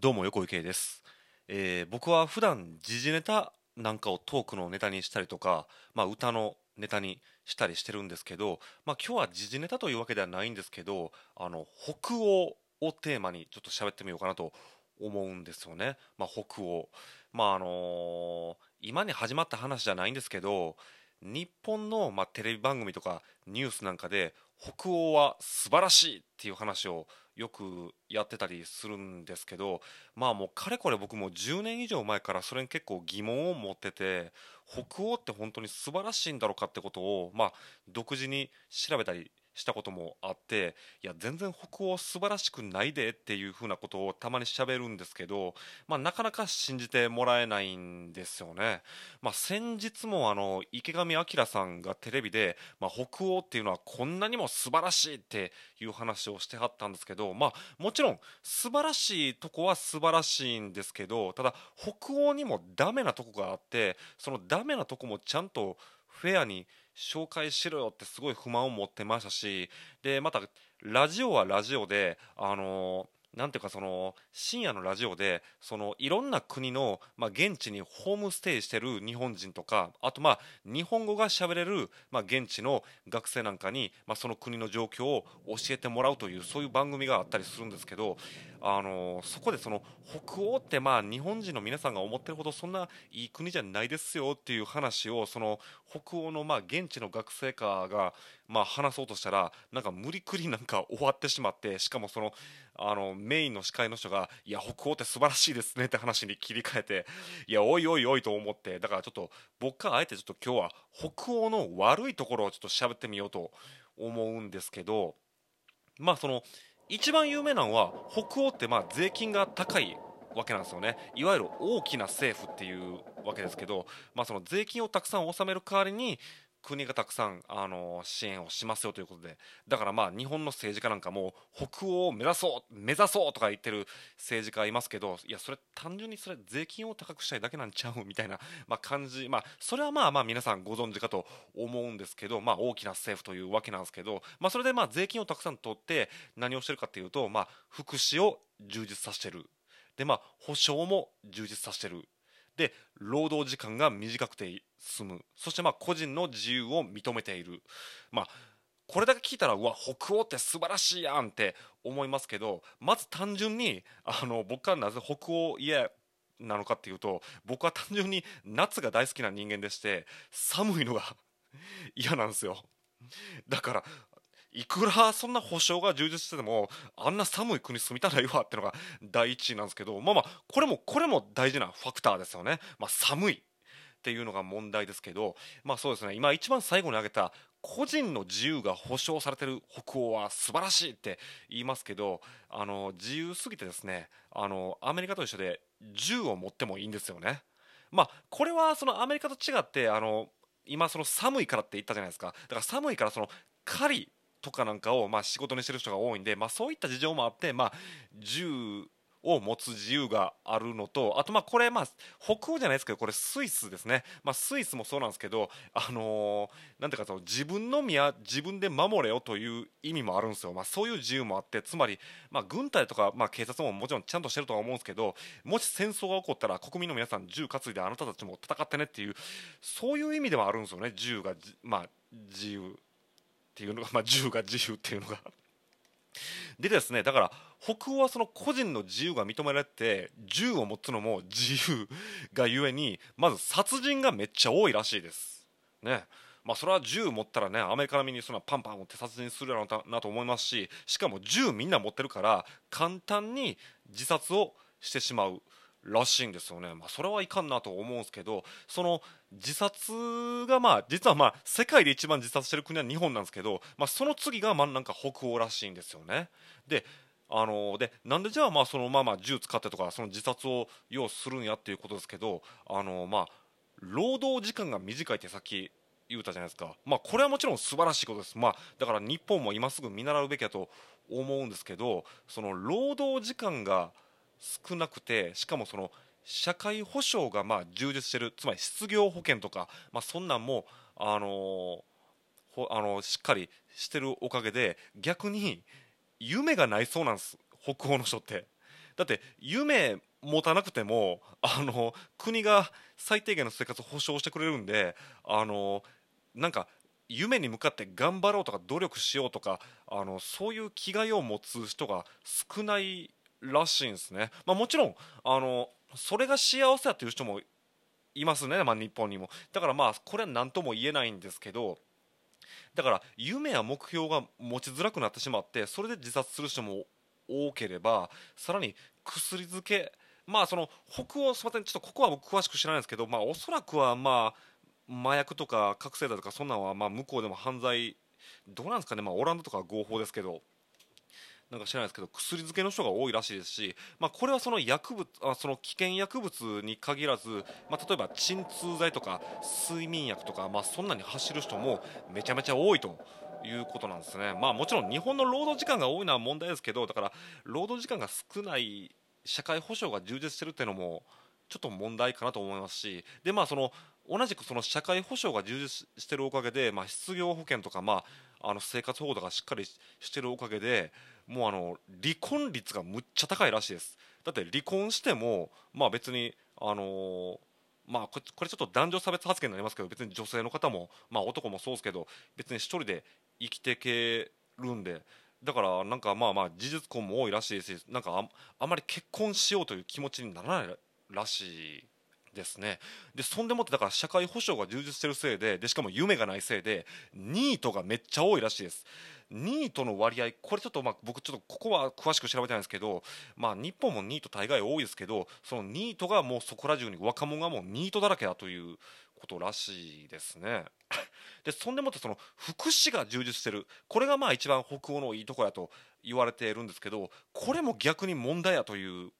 どうも横井圭です、えー僕は普段時事ネタなんかをトークのネタにしたりとか、まあ、歌のネタにしたりしてるんですけど、まあ、今日は時事ネタというわけではないんですけどあの北欧をテーマにちょっと喋ってみようかなと思うんですよね、まあ、北欧。まああのー今に始まった話じゃないんですけど日本の、まあ、テレビ番組とかニュースなんかで北欧は素晴らしいっていう話をよくやってたりするんですけどまあもうかれこれ僕も10年以上前からそれに結構疑問を持ってて北欧って本当に素晴らしいんだろうかってことをまあ独自に調べたりしたこともあっていや全然北欧素晴らしくないでっていうふうなことをたまに喋るんですけど、まあ、なかなか信じてもらえないんですよね。まあ、先日もあの池上彰さんがテレビで、まあ、北欧っていうのはこんなにも素晴らしいっていう話をしてはったんですけど、まあ、もちろん素晴らしいとこは素晴らしいんですけどただ北欧にもダメなとこがあってそのダメなとこもちゃんとフェアに紹介しろよってすごい不満を持ってましたしでまたラジオはラジオであのなんていうかその深夜のラジオでそのいろんな国の、まあ、現地にホームステイしてる日本人とかあとまあ日本語が喋れる、まあ、現地の学生なんかに、まあ、その国の状況を教えてもらうというそういう番組があったりするんですけどあのそこでその北欧ってまあ日本人の皆さんが思ってるほどそんないい国じゃないですよっていう話をその北欧のまあ現地の学生かがまあ話そうとしたらなんか無理くりなんか終わってしまってしかもそのあのメインの司会の人がいや北欧って素晴らしいですねって話に切り替えて いやおいおいおいと思ってだからちょっと僕はあえてちょっと今日は北欧の悪いところをちょっと喋ってみようと思うんですけどまあその一番有名なのは北欧ってまあ税金が高いわけなんですよね。いわゆる大きな政府っていうわけですけど、まあ、その税金をたくさん納める代わりに国がたくさんあの支援をしますよということでだからまあ日本の政治家なんかも北欧を目指そう目指そうとか言ってる政治家いますけどいやそれ単純にそれ税金を高くしたいだけなんちゃう？みたいな、まあ、感じまあそれはまあまあ皆さんご存知かと思うんですけどまあ大きな政府というわけなんですけどまあそれでまあ税金をたくさん取って何をしてるかっていうとまあ福祉を充実させてる。でまあ保障も充実させてる。で労働時間が短くて済む。そしてまあ個人の自由を認めている。まあこれだけ聞いたらうわ北欧って素晴らしいやんって思いますけどまず単純にあの僕はなぜ北欧嫌なのかっていうと僕は単純に夏が大好きな人間でして寒いのが 嫌なんですよ。だからいくらそんな保障が充実しててもあんな寒い国住みたないわってのが第一位なんですけどまあまあこれもこれも大事なファクターですよね、まあ、寒いっていうのが問題ですけどまあそうですね。今一番最後に挙げた個人の自由が保障されてる北欧は素晴らしいって言いますけどあの自由すぎてですねあのアメリカと一緒で銃を持ってもいいんですよね。まあこれはそのアメリカと違ってあの今その寒いからって言ったじゃないですか。だから寒いからその狩りとかなんかをまあ仕事にしてる人が多いんで、まあ、そういった事情もあって、まあ、銃を持つ自由があるのとあとまあこれまあ北欧じゃないですけどこれスイスですね、まあ、スイスもそうなんですけどあのーなんていうかその自分の身は自分で守れよという意味もあるんですよ、まあ、そういう自由もあってつまりまあ軍隊とかまあ警察ももちろんちゃんとしてるとは思うんですけどもし戦争が起こったら国民の皆さん銃担いであなたたちも戦ってねっていうそういう意味ではあるんですよね。銃がまあ自由。っていうのが、まあ、銃が自由っていうのが。でですねだから北欧はその個人の自由が認められて銃を持つのも自由がゆえにまず殺人がめっちゃ多いらしいです。ねまあ、それは銃持ったらねアメリカ並みにそんなパンパン撃って殺人するやろうなと思いますししかも銃みんな持ってるから簡単に自殺をしてしまうらしいんですよね、まあ、それはいかんなと思うんですけどその自殺がまあ実はまあ世界で一番自殺してる国は日本なんですけど、まあ、その次がまあなんか北欧らしいんですよね。であのでなんでじゃあまあそのまあま銃使ってとかその自殺を要するんやっていうことですけどあのまあ労働時間が短いってさっき言うたじゃないですか、まあ、これはもちろん素晴らしいことです、まあ、だから日本も今すぐ見習うべきだと思うんですけどその労働時間が少なくてしかもその社会保障がまあ充実してるつまり失業保険とか、まあ、そんなんも、あのほあのしっかりしてるおかげで逆に夢がないそうなんです北欧の人って。だって夢持たなくてもあの国が最低限の生活を保障してくれるんであのなんか夢に向かって頑張ろうとか努力しようとかあのそういう気概を持つ人が少ないらしいんですね、まあ、もちろんあのそれが幸せだという人もいますね、まあ、日本にも。だからまあこれは何とも言えないんですけどだから夢や目標が持ちづらくなってしまってそれで自殺する人も多ければさらに薬漬けまあその北欧すみませんちょっとここは僕詳しく知らないですけどまあおそらくはまあ麻薬とか覚醒剤とかそんなんはまあ向こうでも犯罪どうなんですかね。まあオランダとかは合法ですけど。なんか知らないですけど薬漬けの人が多いらしいですし、まあ、これはその薬物あその危険薬物に限らず、まあ、例えば鎮痛剤とか睡眠薬とか、まあ、そんなに走る人もめちゃめちゃ多いということなんですね、まあ、もちろん日本の労働時間が多いのは問題ですけどだから労働時間が少ない社会保障が充実してるっていうのもちょっと問題かなと思いますしで、まあ、その同じくその社会保障が充実してるおかげで、まあ、失業保険とか、まあ、あの生活保護とかしっかりしてるおかげでもうあの離婚率がむっちゃ高いらしいです。だって離婚しても、まあ、別に、あのー、まあ、これちょっと男女差別発言になりますけど別に女性の方も、まあ、男もそうですけど別に1人で生きていけるんで。だからなんかまあまあ事実婚も多いらしいしなんかああまり結婚しようという気持ちにならないらしい。ですね。でそんでもってだから社会保障が充実してるせいででしかも夢がないせいでニートがめっちゃ多いらしいです。ニートの割合これちょっとまあ僕ちょっとここは詳しく調べてないんですけどまあ日本もニート大概多いですけどそのニートがもうそこら中に若者がもうニートだらけだということらしいですね。でそんでもってその福祉が充実してる。これがまあ一番北欧のいいとこやと言われているんですけどこれも逆に問題やという。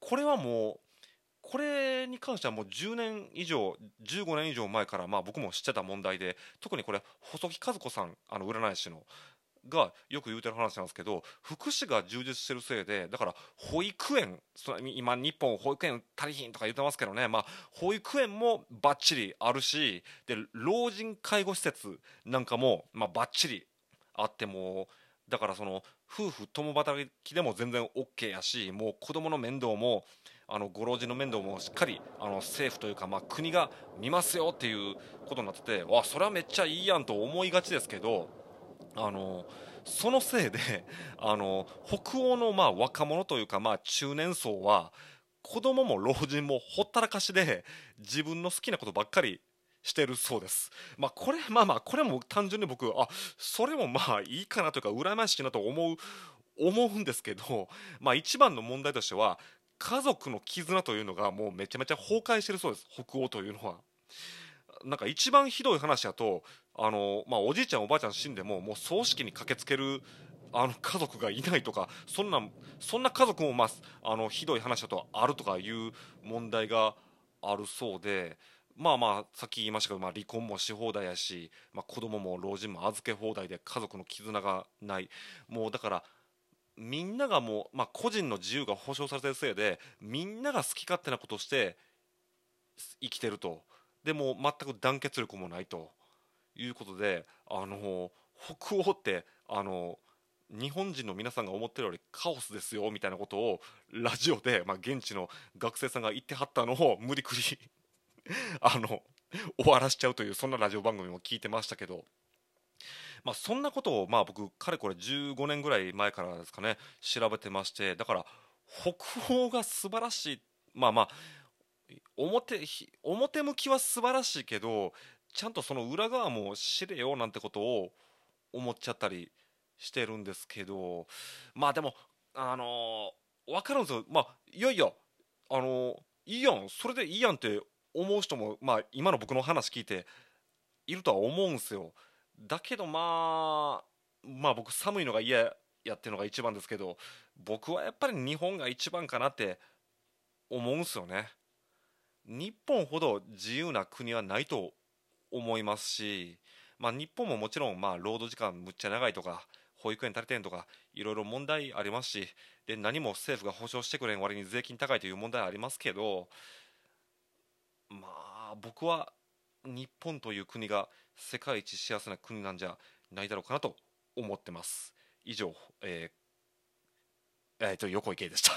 これはもうこれに関してはもう10年以上15年以上前からまあ僕も知ってた問題で特にこれ細木和子さんあの占い師のがよく言うてる話なんですけど福祉が充実してるせいでだから保育園今日本保育園足りひんとか言ってますけどね、まあ、保育園もばっちりあるしで老人介護施設なんかも、まあ、ばっちりあってもだからその夫婦共働きでも全然 OK やしもう子供の面倒もあのご老人の面倒もしっかりあの政府というか、まあ、国が見ますよっていうことになっててわそれはめっちゃいいやんと思いがちですけどあのそのせいで あの北欧のまあ若者というか、まあ、中年層は子供も老人もほったらかしで自分の好きなことばっかりしてるそうです。まあこれまあまあこれも単純に僕あそれもまあいいかなというか羨ましいなと思う思うんですけど、まあ、一番の問題としては家族の絆というのがもうめちゃめちゃ崩壊してるそうです北欧というのは。なんか一番ひどい話だとあの、まあ、おじいちゃんおばあちゃん死んでももう葬式に駆けつけるあの家族がいないとかそんなそんな家族も、まあ、あのひどい話だとあるとかいう問題があるそうで。まあまあさっき言いましたけど、まあ、離婚もし放題やし、まあ、子供も老人も預け放題で家族の絆がない。もうだからみんながもう、まあ、個人の自由が保障されてるせいでみんなが好き勝手なことして生きてると。でも全く団結力もないと。いうことであの北欧ってあの日本人の皆さんが思ってるよりカオスですよみたいなことをラジオで、まあ、現地の学生さんが言ってはったのを無理くり あの終わらしちゃうというそんなラジオ番組も聞いてましたけど。まあ、そんなことをまあ僕かれこれ15年ぐらい前からですかね調べてましてだから北欧が素晴らしいまあまあ表表向きは素晴らしいけどちゃんとその裏側も知れよなんてことを思っちゃったりしてるんですけどまあでもあのー、分かるんですよ。まあいやいやあのー、いいやん。それでいいやんって思う人もまあ今の僕の話聞いているとは思うんですよ。だけどまあまあ僕寒いのが嫌やっていうのが一番ですけど僕はやっぱり日本が一番かなって思うんですよね。日本ほど自由な国はないと思いますし、まあ、日本ももちろんまあ労働時間むっちゃ長いとか保育園足りてんとかいろいろ問題ありますしで何も政府が保障してくれん割に税金高いという問題ありますけどまあ僕は日本という国が世界一幸せな国なんじゃないだろうかなと思ってます。以上、えーえー、と横池でした。